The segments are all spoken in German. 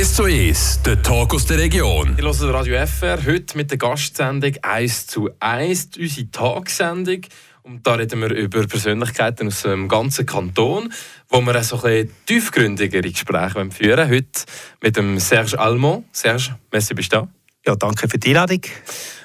1 zu 1, der Talk aus der Region. Ich höre Radio FR heute mit der Gastsendung 1 zu 1, unsere Tagsendung. Und da reden wir über Persönlichkeiten aus dem ganzen Kanton, wo wir so ein bisschen tiefgründigere Gespräche führen Heute mit dem Serge Almond. Serge, merci, bist du da? Ja, danke für die Einladung.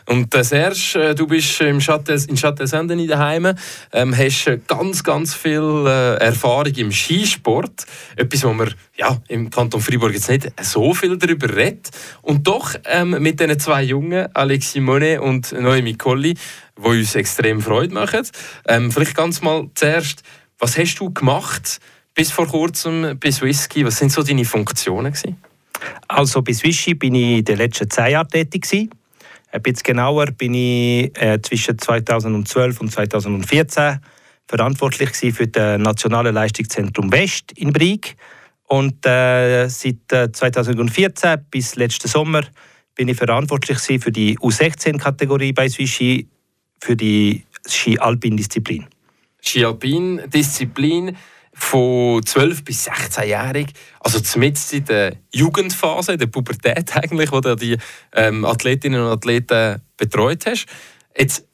Und äh, Serge, äh, du bist im Châtel, in Châtelsenden daheim, ähm, hast äh, ganz, ganz viel äh, Erfahrung im Skisport. Etwas, wo man ja, im Kanton Freiburg jetzt nicht so viel darüber redet. Und doch ähm, mit diesen zwei Jungen, Alex Simone und Noemi Colli, die uns extrem Freude machen. Ähm, vielleicht ganz mal zuerst, was hast du gemacht bis vor kurzem bei Whisky? Was sind so deine Funktionen gewesen? Also bei Swissi bin ich in den letzten zehn Jahren tätig gewesen. Ein bisschen genauer bin ich äh, zwischen 2012 und 2014 verantwortlich für das Nationale Leistungszentrum West in Brieg. Und äh, seit äh, 2014 bis letzten Sommer bin ich verantwortlich für die U16-Kategorie bei Swissi für die Ski-Alpin-Disziplin. Ski-Alpin-Disziplin von 12 bis 16-jährig, also zumindest in der Jugendphase, der Pubertät eigentlich, wo du die ähm, Athletinnen und Athleten betreut hast. Jetzt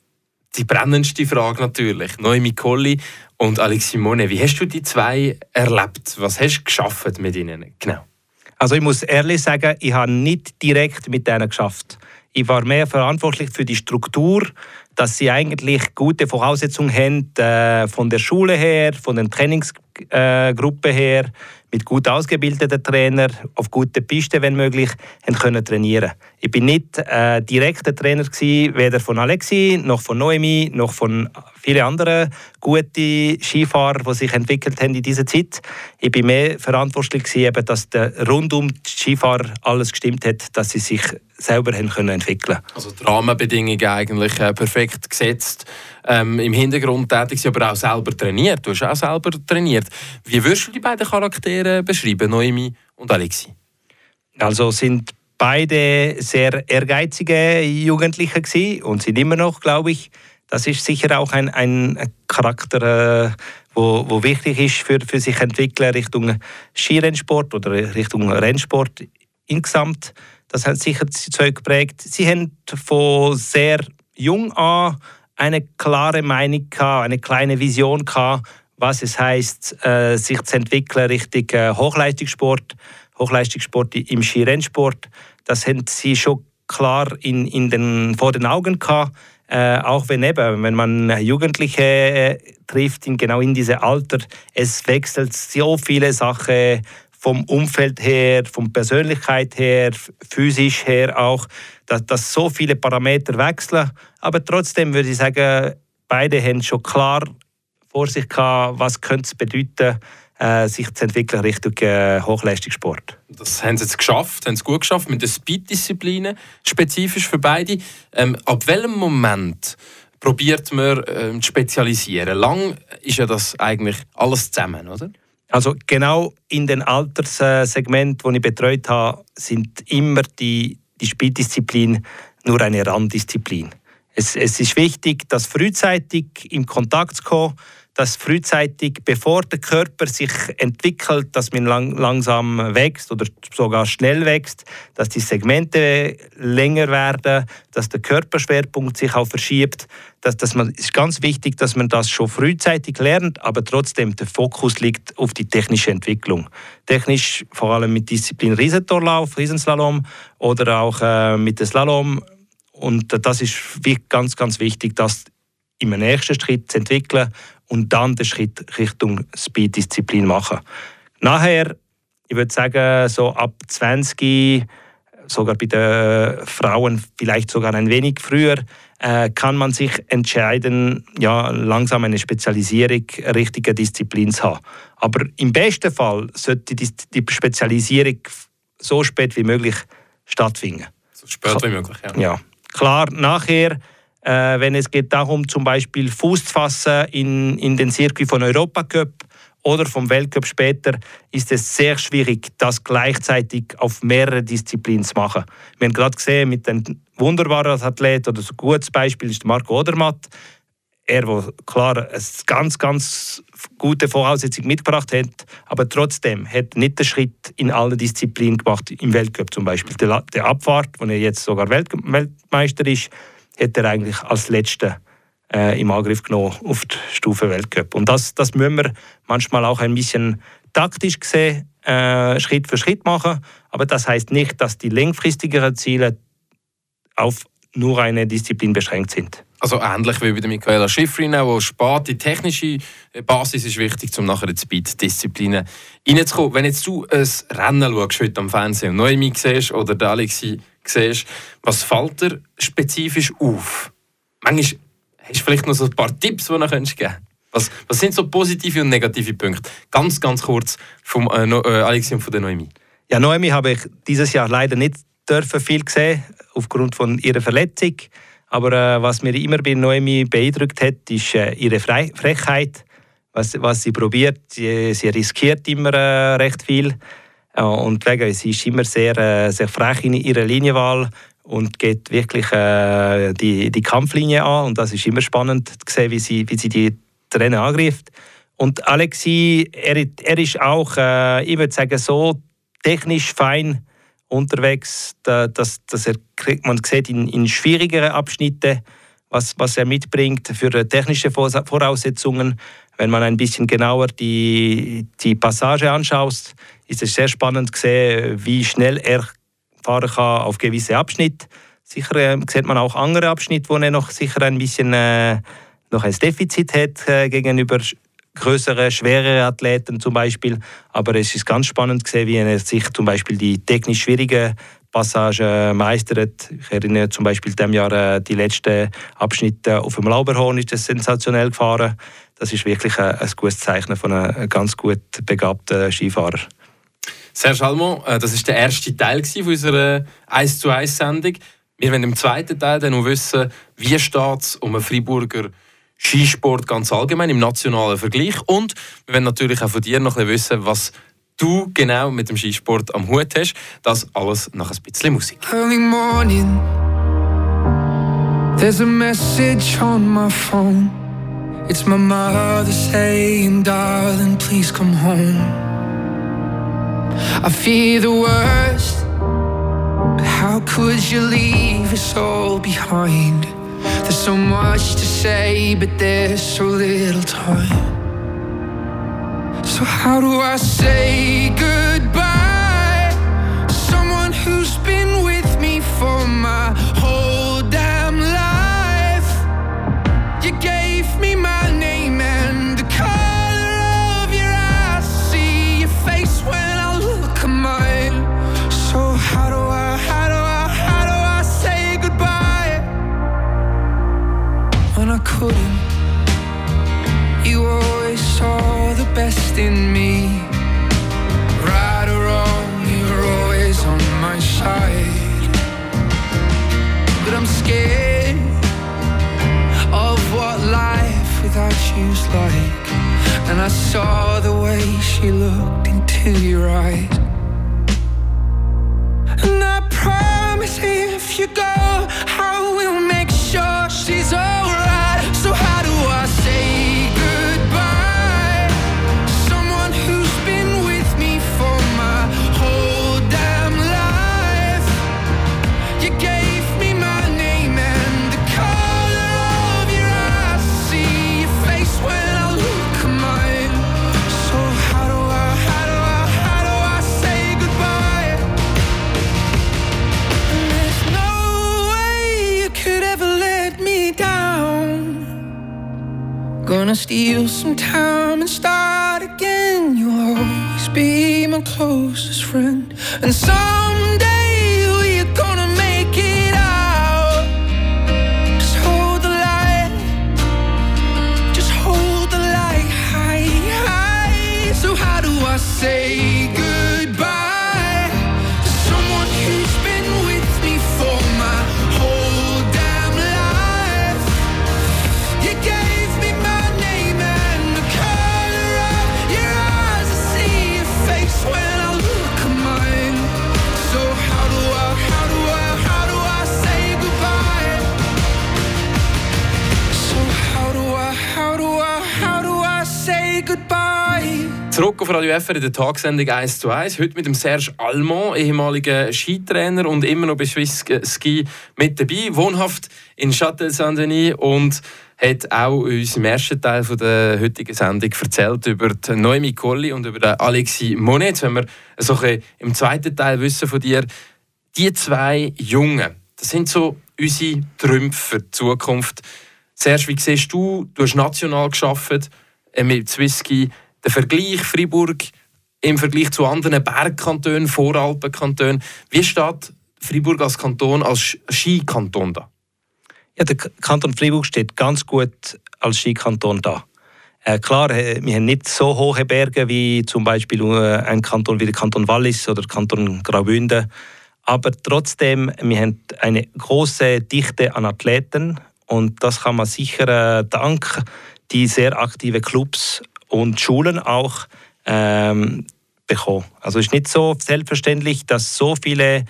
die brennendste Frage natürlich, Noemi Colli und Alex Simone. Wie hast du die zwei erlebt? Was hast du geschafft mit ihnen? Genau. Also ich muss ehrlich sagen, ich habe nicht direkt mit denen geschafft. Ich war mehr verantwortlich für die Struktur, dass sie eigentlich gute Voraussetzungen haben äh, von der Schule her, von den Trainingsgruppen äh, her, mit gut ausgebildeten Trainern auf guter Piste, wenn möglich, können trainieren. Ich bin nicht äh, direkter Trainer gewesen, weder von Alexi noch von Noemi noch von vielen anderen guten Skifahrern, die sich entwickelt haben in dieser Zeit. Ich bin mehr verantwortlich gewesen, eben, dass der rundum die Skifahrer alles gestimmt hat, dass sie sich selber haben können entwickeln. Also die Rahmenbedingungen eigentlich äh, perfekt gesetzt. Ähm, Im Hintergrund tätig, aber auch selber trainiert. Du hast auch selber trainiert. Wie würdest du die beiden Charaktere beschreiben, Noemi und Alexi? Also sind beide sehr ehrgeizige Jugendliche gewesen und sind immer noch, glaube ich. Das ist sicher auch ein, ein Charakter, äh, wo, wo wichtig ist für, für sich entwickeln Richtung Skirennsport oder Richtung Rennsport insgesamt. Das hat sicher zwei geprägt. Sie haben von sehr jung an eine klare Meinung gehabt, eine kleine Vision gehabt, was es heißt, äh, sich zu entwickeln Richtung äh, Hochleistungssport, Hochleistungssport im Skirennsport. Das haben sie schon klar in, in den, vor den Augen gehabt. Äh, auch wenn eben, wenn man Jugendliche äh, trifft, in, genau in diesem Alter, es wechselt so viele Sachen vom Umfeld her, von Persönlichkeit her, physisch her auch, dass, dass so viele Parameter wechseln. Aber trotzdem würde ich sagen, beide haben schon klar vor sich gehabt, was könnte es bedeuten, äh, sich zu entwickeln Richtung äh, Hochleistungssport. Das haben sie jetzt geschafft, haben sie gut geschafft mit den Speed-Disziplinen, spezifisch für beide. Ähm, ab welchem Moment probiert man ähm, zu spezialisieren? Lang ist ja das eigentlich alles zusammen, oder? Also genau in den Alterssegment, wo ich betreut habe, sind immer die, die Spieldisziplin nur eine Randdisziplin. Es, es ist wichtig, dass frühzeitig im Kontakt zu kommen, dass frühzeitig, bevor der Körper sich entwickelt, dass man lang, langsam wächst oder sogar schnell wächst, dass die Segmente länger werden, dass der Körperschwerpunkt sich auch verschiebt. Das, dass man, ist ganz wichtig, dass man das schon frühzeitig lernt, aber trotzdem der Fokus liegt auf die technische Entwicklung. Technisch vor allem mit Disziplin Riesentorlauf, Riesenslalom oder auch äh, mit dem Slalom. Und das ist ganz, ganz wichtig, das im nächsten Schritt zu entwickeln und dann den Schritt Richtung Speed-Disziplin machen. Nachher, ich würde sagen, so ab 20, sogar bei den Frauen vielleicht sogar ein wenig früher, äh, kann man sich entscheiden, ja, langsam eine Spezialisierung richtiger Disziplin zu haben. Aber im besten Fall sollte die, die Spezialisierung so spät wie möglich stattfinden. So spät wie möglich, ja. ja. Klar, nachher äh, wenn es geht darum, zum Beispiel Fuß zu fassen in, in den Circuit von Europacup oder vom Weltcup später, ist es sehr schwierig, das gleichzeitig auf mehrere Disziplinen zu machen. Wir haben gerade gesehen, mit einem wunderbaren Athlet oder so ein gutes Beispiel ist Marco Odermatt. er, der klar eine ganz, ganz gute Voraussetzung mitgebracht hat, aber trotzdem hat nicht den Schritt in allen Disziplinen gemacht, im Weltcup zum Beispiel. Der, Abfahrt, wo er jetzt sogar Welt, Weltmeister ist, hat er eigentlich als Letzter äh, im Angriff genommen auf die Stufe Weltcup. Und das, das müssen wir manchmal auch ein bisschen taktisch gesehen äh, Schritt für Schritt machen, aber das heißt nicht, dass die langfristigeren Ziele auf nur eine Disziplin beschränkt sind. Also ähnlich wie bei der Michaela Schifrin, wo spät die technische Basis ist wichtig, um nachher in die Speed-Disziplinen reinzukommen. Wenn jetzt du ein Rennen schaust heute am Fernsehen und Noemi siehst oder der Alexi siehst, was fällt dir spezifisch auf? Manchmal hast du vielleicht noch so ein paar Tipps, die du geben könntest was, was sind so positive und negative Punkte? Ganz, ganz kurz vom äh, äh, Alexi und von der Noemi. Ja, Noemi habe ich dieses Jahr leider nicht dürfen viel gesehen aufgrund von ihrer Verletzung. Aber äh, was mir immer bei Noemi beeindruckt hat, ist äh, ihre Fre Frechheit, was, was sie probiert. Sie, sie riskiert immer äh, recht viel. Äh, und wegen, sie ist immer sehr, äh, sehr frech in ihrer Linienwahl und geht wirklich äh, die, die Kampflinie an. Und das ist immer spannend zu sehen, wie sie, wie sie die Rennen angreift. Und Alexi, er, er ist auch, äh, ich würde sagen, so technisch fein unterwegs, dass, dass er, man sieht in, in schwierigeren Abschnitten, was, was er mitbringt für technische Voraussetzungen. Wenn man ein bisschen genauer die, die Passage anschaut, ist es sehr spannend zu sehen, wie schnell er fahren kann auf gewisse Abschnitte. Sicher äh, sieht man auch andere Abschnitte, wo er noch sicher ein bisschen äh, noch ein Defizit hat äh, gegenüber größere, schwerere Athleten zum Beispiel. Aber es ist ganz spannend gesehen, wie er sich zum Beispiel die technisch schwierigen Passagen meistert. Ich erinnere zum Beispiel dem Jahr äh, die letzten Abschnitte auf dem Lauberhorn ist das sensationell gefahren. Das ist wirklich ein, ein gutes Zeichen von einem ganz gut begabten Skifahrer. Serge Almond, äh, das ist der erste Teil unserer 1 zu 1 Sendung. Wir wollen im zweiten Teil dann noch wissen, wie es um einen Freiburger Skisport ganz allgemein im nationalen Vergleich. Und wir wollen natürlich auch von dir noch ein bisschen wissen, was du genau mit dem Skisport am Hut hast. Das alles nach ein bisschen Musik. Early morning There's a message on my phone It's my mother saying, darling, please come home I fear the worst But how could you leave us all behind? There's so much to say, but there's so little time. So, how do I say goodbye? Someone who's been with me for my whole you go, Gonna steal some time and start again. You'll always be my closest friend. And someday Auf Radio FR in der Tagsendung 1 zu 1. Heute mit dem Serge Allemand, ehemaliger Skitrainer und immer noch bei Swiss Ski mit dabei. Wohnhaft in Châtel-Saint-Denis und hat auch uns im ersten Teil der heutigen Sendung erzählt über die Noemi Colli und über den Alexis Monet. Jetzt wenn wir so im zweiten Teil wissen von dir, die zwei Jungen, das sind so unsere Träume für die Zukunft. Serge, wie siehst du, du hast national geschafft äh, mit Swiss Ski der Vergleich Freiburg im Vergleich zu anderen Bergkantonen, Voralpenkantonen. Wie steht Freiburg als Kanton, als Skikanton da? Ja, der Kanton Freiburg steht ganz gut als Skikanton da. Äh, klar, wir haben nicht so hohe Berge wie zum Beispiel äh, ein Kanton wie der Kanton Wallis oder der Kanton Graubünden. Aber trotzdem, wir haben eine große Dichte an Athleten und das kann man sicher äh, dank die sehr aktiven Clubs und Schulen auch ähm, bekommen. Also es ist nicht so selbstverständlich, dass so viele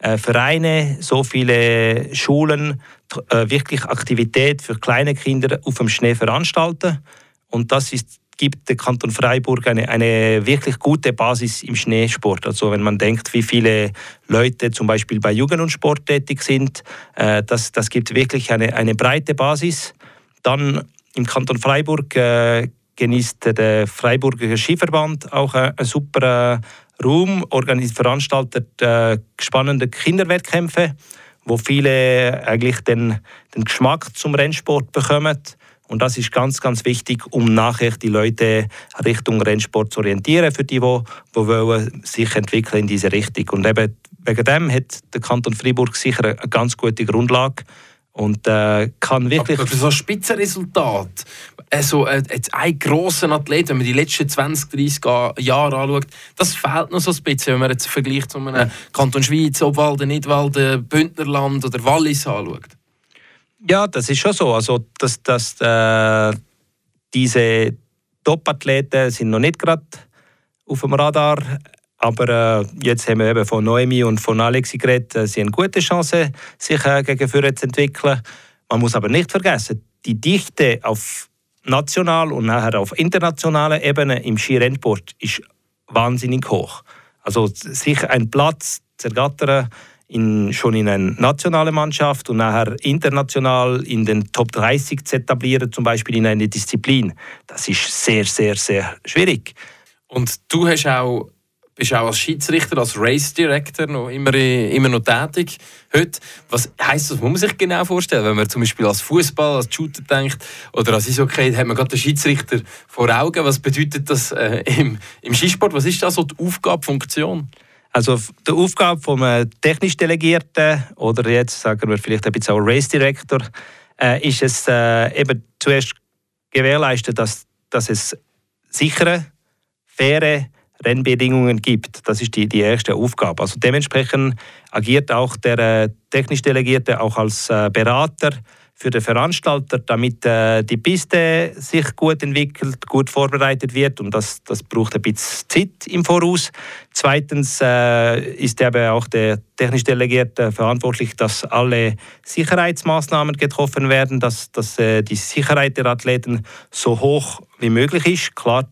äh, Vereine, so viele Schulen äh, wirklich Aktivität für kleine Kinder auf dem Schnee veranstalten. Und das ist, gibt der Kanton Freiburg eine, eine wirklich gute Basis im Schneesport. Also wenn man denkt, wie viele Leute zum Beispiel bei Jugend und Sport tätig sind, äh, das, das gibt wirklich eine, eine breite Basis. Dann im Kanton Freiburg äh, genießt der Freiburger Skiverband auch einen super Raum, veranstaltet äh, spannende Kinderwettkämpfe, wo viele eigentlich den, den Geschmack zum Rennsport bekommen. Und das ist ganz, ganz wichtig, um nachher die Leute Richtung Rennsport zu orientieren, für die, die, die wollen sich entwickeln in diese Richtung. Und eben wegen dem hat der Kanton Freiburg sicher eine ganz gute Grundlage und äh, kann wirklich... Aber für so ein Spitzenresultat, also, äh, ein grosser Athlet, wenn man die letzten 20, 30 Jahre anschaut, das fehlt noch so ein bisschen, wenn man jetzt vergleicht zu einem Kanton Schweiz, Obwalden, Nidwalden, Bündnerland oder Wallis anschaut. Ja, das ist schon so. Also, dass, dass äh, diese Top-Athleten sind noch nicht gerade auf dem Radar aber äh, jetzt haben wir eben von Noemi und von Alexi geredet. Äh, sie haben gute Chancen, sich äh, gegen Führer zu entwickeln. Man muss aber nicht vergessen, die Dichte auf national und nachher auf internationaler Ebene im Skirennsport ist wahnsinnig hoch. Also sich einen Platz zu ergattern in, schon in einer nationalen Mannschaft und nachher international in den Top 30 zu etablieren, zum Beispiel in einer Disziplin, das ist sehr, sehr, sehr schwierig. Und du hast auch bist auch als Schiedsrichter, als Race Director noch immer, immer noch tätig heute. Was heisst das? Muss man sich genau vorstellen, wenn man zum Beispiel als Fußball, als Shooter denkt oder als Eishockey, hat man gerade den Schiedsrichter vor Augen. Was bedeutet das äh, im, im Skisport? Was ist da so die Aufgabe, Funktion? Also die Aufgabe vom technisch Delegierten oder jetzt sagen wir vielleicht ein bisschen auch Race Director äh, ist es äh, eben zuerst gewährleisten, dass, dass es sichere, faire Rennbedingungen gibt. Das ist die, die erste Aufgabe. Also dementsprechend agiert auch der äh, technisch Delegierte auch als äh, Berater für den Veranstalter, damit äh, die Piste sich gut entwickelt, gut vorbereitet wird und das, das braucht ein bisschen Zeit im Voraus. Zweitens ist eben auch der technisch Delegierte verantwortlich, dass alle Sicherheitsmaßnahmen getroffen werden, dass, dass die Sicherheit der Athleten so hoch wie möglich ist. Klar,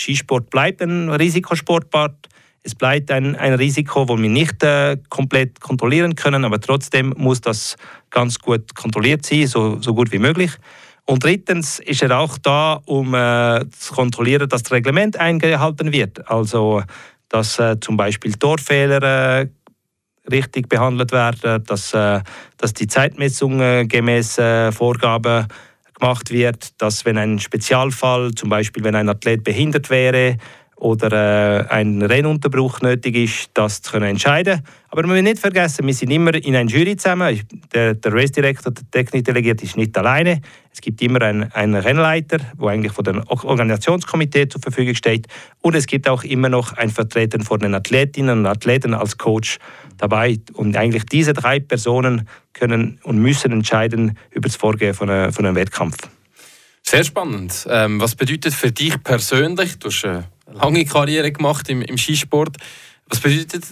Skisport bleibt ein Risikosportart. Es bleibt ein, ein Risiko, das wir nicht äh, komplett kontrollieren können, aber trotzdem muss das ganz gut kontrolliert sein, so, so gut wie möglich. Und drittens ist er auch da, um äh, zu kontrollieren, dass das Reglement eingehalten wird. Also, dass äh, zum Beispiel Torfehler äh, richtig behandelt werden, dass, äh, dass die Zeitmessung äh, gemäß Vorgaben gemacht wird, dass wenn ein Spezialfall, zum Beispiel wenn ein Athlet behindert wäre oder äh, ein Rennunterbruch nötig ist, das zu können entscheiden. Aber man will nicht vergessen, wir sind immer in einer Jury zusammen. Der, der Race Director, der Technikdelegierte ist nicht alleine. Es gibt immer einen, einen Rennleiter, der eigentlich von dem Organisationskomitee zur Verfügung steht. Und es gibt auch immer noch ein Vertreten von den Athletinnen und Athleten als Coach dabei. Und eigentlich diese drei Personen können und müssen entscheiden über das Vorgehen von einem, von einem Wettkampf. Sehr spannend. Ähm, was bedeutet für dich persönlich, du hast eine lange Karriere gemacht im, im Skisport, was bedeutet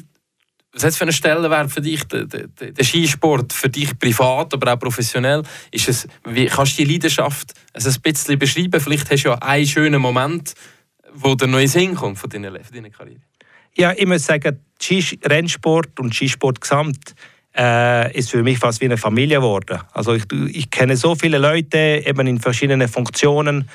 was hat es für einen Stellenwert für dich, der, der, der, Skisport, für dich privat, aber auch professionell? Ist es, wie, kannst du die Leidenschaft also ein bisschen beschreiben? Vielleicht hast du ja einen schönen Moment wo der neue Sinn kommt von deiner, von deiner Karriere? Ja, ich muss sagen, Rennsport und Skisport gesamt äh, ist für mich fast wie eine Familie geworden. Also ich, ich kenne so viele Leute eben in verschiedenen Funktionen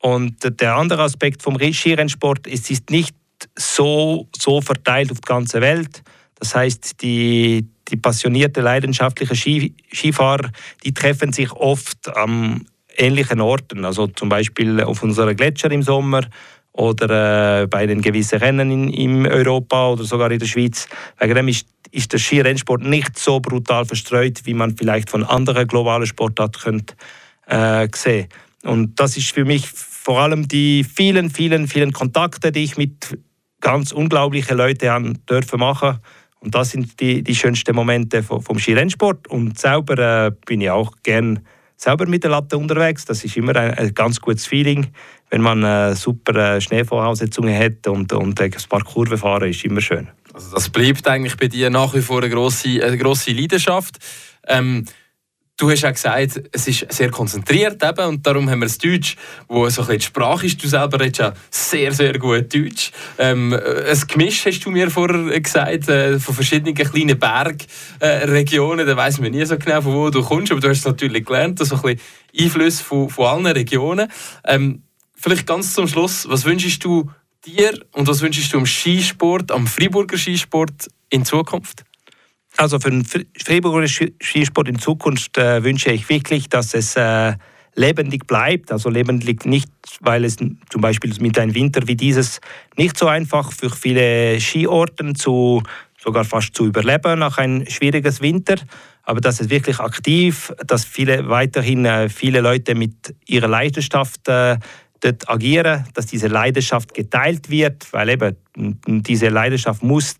und der andere Aspekt vom Skirennsport ist, es ist nicht so, so verteilt auf die ganze Welt. Das heißt, die, die passionierte, leidenschaftliche Ski, Skifahrer, die treffen sich oft an ähnlichen Orten. Also zum Beispiel auf unseren Gletscher im Sommer oder äh, bei den gewissen Rennen in, in Europa oder sogar in der Schweiz. Wegen dem ist, ist der Skirennsport nicht so brutal verstreut, wie man vielleicht von anderen globalen Sportarten könnte, äh, sehen. Und das ist für mich vor allem die vielen, vielen, vielen Kontakte, die ich mit ganz unglaublichen Leuten haben dürfen machen. Und das sind die, die schönsten Momente vom, vom Skirennsport. Und selber äh, bin ich auch gern selber mit der Latte unterwegs. Das ist immer ein, ein ganz gutes Feeling, wenn man äh, super äh, Schneevoraussetzungen hat und, und ein paar Kurven fahren, ist immer schön. Also das bleibt eigentlich bei dir nach wie vor eine grosse, eine grosse Leidenschaft. Ähm, Du hast ja gesagt, es ist sehr konzentriert eben, und darum haben wir das Deutsch, wo so ein bisschen die Sprache ist. Du selber redest ja sehr, sehr gut Deutsch. Ähm, ein Gemisch hast du mir vorher gesagt, äh, von verschiedenen kleinen Bergregionen. Äh, da weiss man nie so genau, von wo du kommst, aber du hast es natürlich gelernt, so ein bisschen Einflüsse von, von allen Regionen. Ähm, vielleicht ganz zum Schluss, was wünschst du dir und was wünschst du am Skisport, am Freiburger Skisport in Zukunft? Also für den Freiburger Skisport in Zukunft äh, wünsche ich wirklich, dass es äh, lebendig bleibt. Also lebendig nicht, weil es zum Beispiel mit einem Winter wie dieses nicht so einfach für viele Skiorten zu sogar fast zu überleben nach einem schwierigen Winter, aber dass es wirklich aktiv, dass viele weiterhin äh, viele Leute mit ihrer Leidenschaft äh, dort agieren, dass diese Leidenschaft geteilt wird, weil eben diese Leidenschaft muss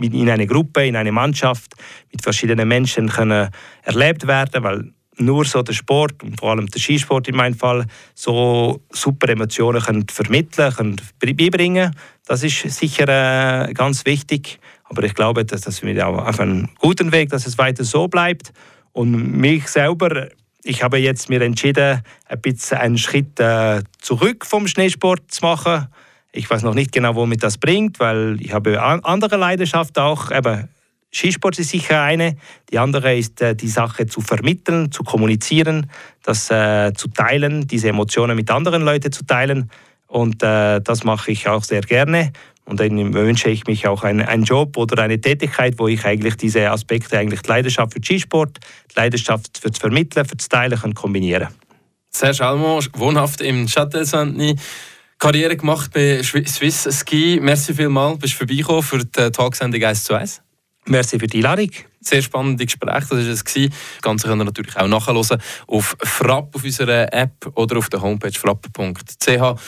in einer Gruppe, in einer Mannschaft mit verschiedenen Menschen können erlebt werden, weil nur so der Sport und vor allem der Skisport in meinem Fall so super Emotionen können vermitteln, können beibringen. Das ist sicher äh, ganz wichtig. Aber ich glaube, dass das wir auch auf einem guten Weg, dass es weiter so bleibt. Und mich selber, ich habe jetzt mir entschieden, ein bisschen einen Schritt äh, zurück vom Schneesport zu machen ich weiß noch nicht genau, womit das bringt, weil ich habe andere Leidenschaft auch. Eben, Skisport ist sicher eine. Die andere ist, äh, die Sache zu vermitteln, zu kommunizieren, das äh, zu teilen, diese Emotionen mit anderen Leuten zu teilen. Und äh, das mache ich auch sehr gerne. Und dann wünsche ich mich auch einen, einen, Job oder eine Tätigkeit, wo ich eigentlich diese Aspekte, eigentlich die Leidenschaft für Skisport, die Leidenschaft für das Vermitteln, für das Teilen kann kombinieren. Serge Almond, wohnhaft im Châtel Saint-Denis. Karriere gemacht bei Swiss Ski. Merci vielmals, bist vorbeigekommen für die Tagsendung 1 zu 1. Merci für die Einladung. Sehr spannende Gespräch, das war es. Das Ganze könnt ihr natürlich auch nachhören auf Frapp, auf unserer App oder auf der Homepage frapp.ch.